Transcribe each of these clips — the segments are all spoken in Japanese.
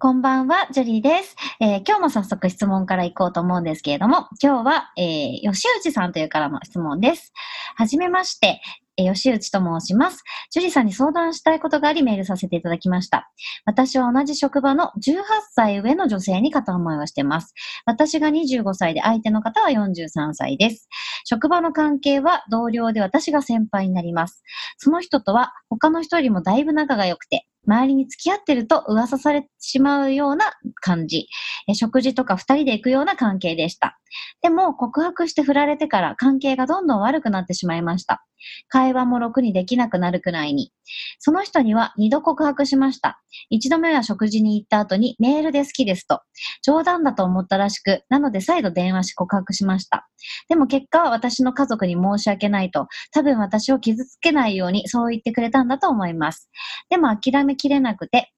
こんばんは、ジュリーです、えー、今日も早速質問からいこうと思うんですけれども、今日は、えー、吉内さんというからの質問です。はじめまして、え吉内と申します。樹里さんに相談したいことがありメールさせていただきました。私は同じ職場の18歳上の女性に片思いをしています。私が25歳で相手の方は43歳です。職場の関係は同僚で私が先輩になります。その人とは他の人よりもだいぶ仲が良くて、周りに付き合ってると噂されてしまうような感じ。食事とか二人で行くような関係でした。でも告白して振られてから関係がどんどん悪くなってしまいました。会話もろくにできなくなるくらいに。その人には二度告白しました。一度目は食事に行った後にメールで好きですと。冗談だと思ったらしく、なので再度電話し告白しました。でも結果は私の家族に申し訳ないと、多分私を傷つけないようにそう言ってくれたんだと思います。でも諦めきれなくて、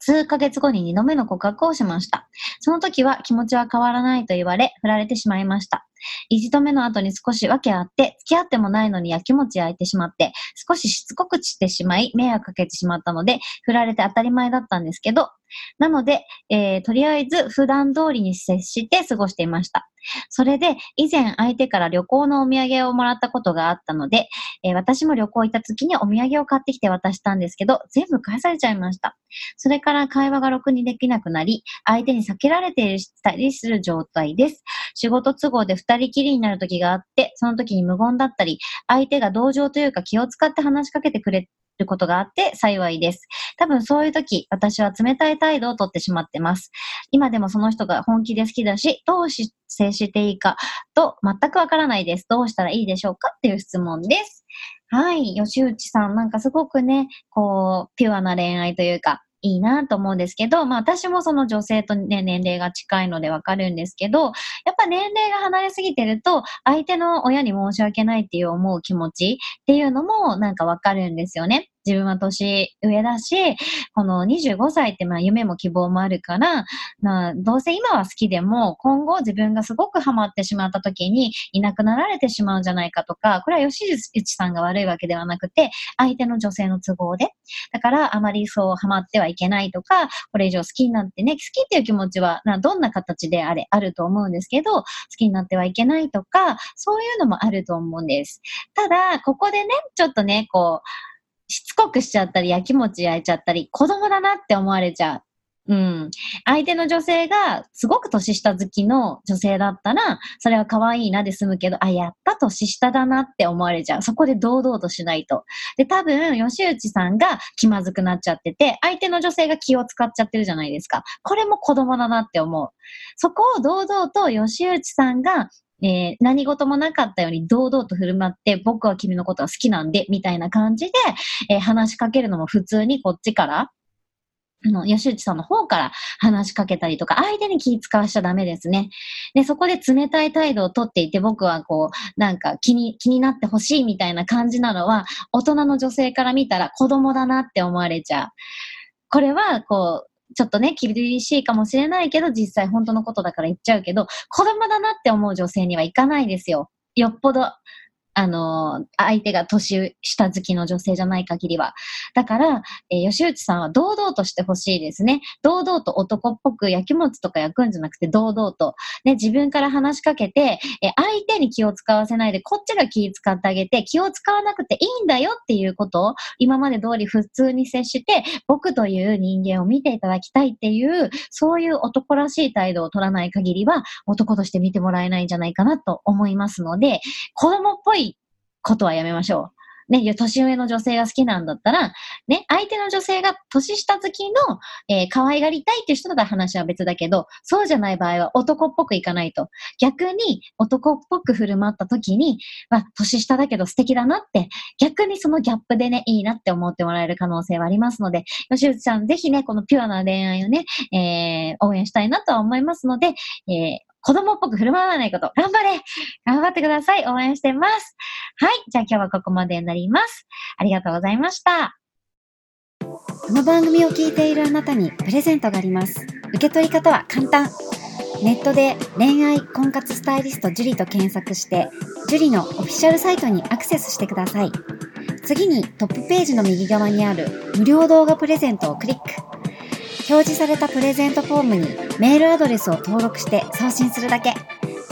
数ヶ月後に2度目の告白をしました。その時は気持ちは変わらないと言われ、振られてしまいました。一度目の後に少し訳あって、付き合ってもないのに焼きもち焼いてしまって、少ししつこく散ってしまい、迷惑かけてしまったので、振られて当たり前だったんですけど、なので、えー、とりあえず普段通りに接して過ごしていました。それで、以前相手から旅行のお土産をもらったことがあったので、えー、私も旅行行った時にお土産を買ってきて渡したんですけど、全部返されちゃいました。それから会話がろくにできなくなり、相手に避けられているしたりする状態です。仕事都合で二人きりになる時があって、その時に無言だったり、相手が同情というか気を使って話しかけてくれることがあって幸いです。多分そういう時、私は冷たい態度をとってしまってます。今でもその人が本気で好きだし、どうし接していいかと全くわからないです。どうしたらいいでしょうかっていう質問です。はい。吉内さん、なんかすごくね、こう、ピュアな恋愛というか、いいなと思うんですけど、まあ私もその女性とね、年齢が近いのでわかるんですけど、やっぱ年齢が離れすぎてると、相手の親に申し訳ないっていう思う気持ちっていうのもなんかわかるんですよね。自分は年上だし、この25歳ってまあ夢も希望もあるから、まあ、どうせ今は好きでも、今後自分がすごくハマってしまった時にいなくなられてしまうんじゃないかとか、これは吉内さんが悪いわけではなくて、相手の女性の都合で。だからあまりそうハマってはいけないとか、これ以上好きになってね、好きっていう気持ちはどんな形であれ、あると思うんですけど、好きになってはいけないとか、そういうのもあると思うんです。ただ、ここでね、ちょっとね、こう、しつこくしちゃったり、焼きもち焼いちゃったり、子供だなって思われちゃう。うん。相手の女性がすごく年下好きの女性だったら、それは可愛いなで済むけど、あ、やった年下だなって思われちゃう。そこで堂々としないと。で、多分、吉内さんが気まずくなっちゃってて、相手の女性が気を使っちゃってるじゃないですか。これも子供だなって思う。そこを堂々と吉内さんがえー、何事もなかったように堂々と振る舞って、僕は君のことが好きなんで、みたいな感じで、えー、話しかけるのも普通にこっちから、あの、吉内さんの方から話しかけたりとか、相手に気使わしちゃダメですね。で、そこで冷たい態度をとっていて、僕はこう、なんか気に、気になってほしいみたいな感じなのは、大人の女性から見たら子供だなって思われちゃう。これは、こう、ちょっとね、厳しいかもしれないけど、実際本当のことだから言っちゃうけど、子供だなって思う女性にはいかないですよ。よっぽど、あの、相手が年下好きの女性じゃない限りは。だから、えー、吉内さんは堂々としてほしいですね。堂々と男っぽく焼きもちとか焼くんじゃなくて堂々と。ね、自分から話しかけて、えー、相手に気を使わせないで、こっちが気使ってあげて、気を使わなくていいんだよっていうことを、今まで通り普通に接して、僕という人間を見ていただきたいっていう、そういう男らしい態度を取らない限りは、男として見てもらえないんじゃないかなと思いますので、子供っぽいことはやめましょう。ね、年上の女性が好きなんだったら、ね、相手の女性が年下好きの、えー、可愛がりたいっていう人だったら話は別だけど、そうじゃない場合は男っぽくいかないと。逆に男っぽく振る舞った時に、まあ、年下だけど素敵だなって、逆にそのギャップでね、いいなって思ってもらえる可能性はありますので、吉内さん、ぜひね、このピュアな恋愛をね、えー、応援したいなとは思いますので、えー子供っぽく振る舞わないこと、頑張れ頑張ってください応援してます。はい。じゃあ今日はここまでになります。ありがとうございました。この番組を聞いているあなたにプレゼントがあります。受け取り方は簡単。ネットで恋愛婚活スタイリスト樹と検索して、樹のオフィシャルサイトにアクセスしてください。次にトップページの右側にある無料動画プレゼントをクリック。表示されたプレゼントフォームにメールアドレスを登録して送信するだけ。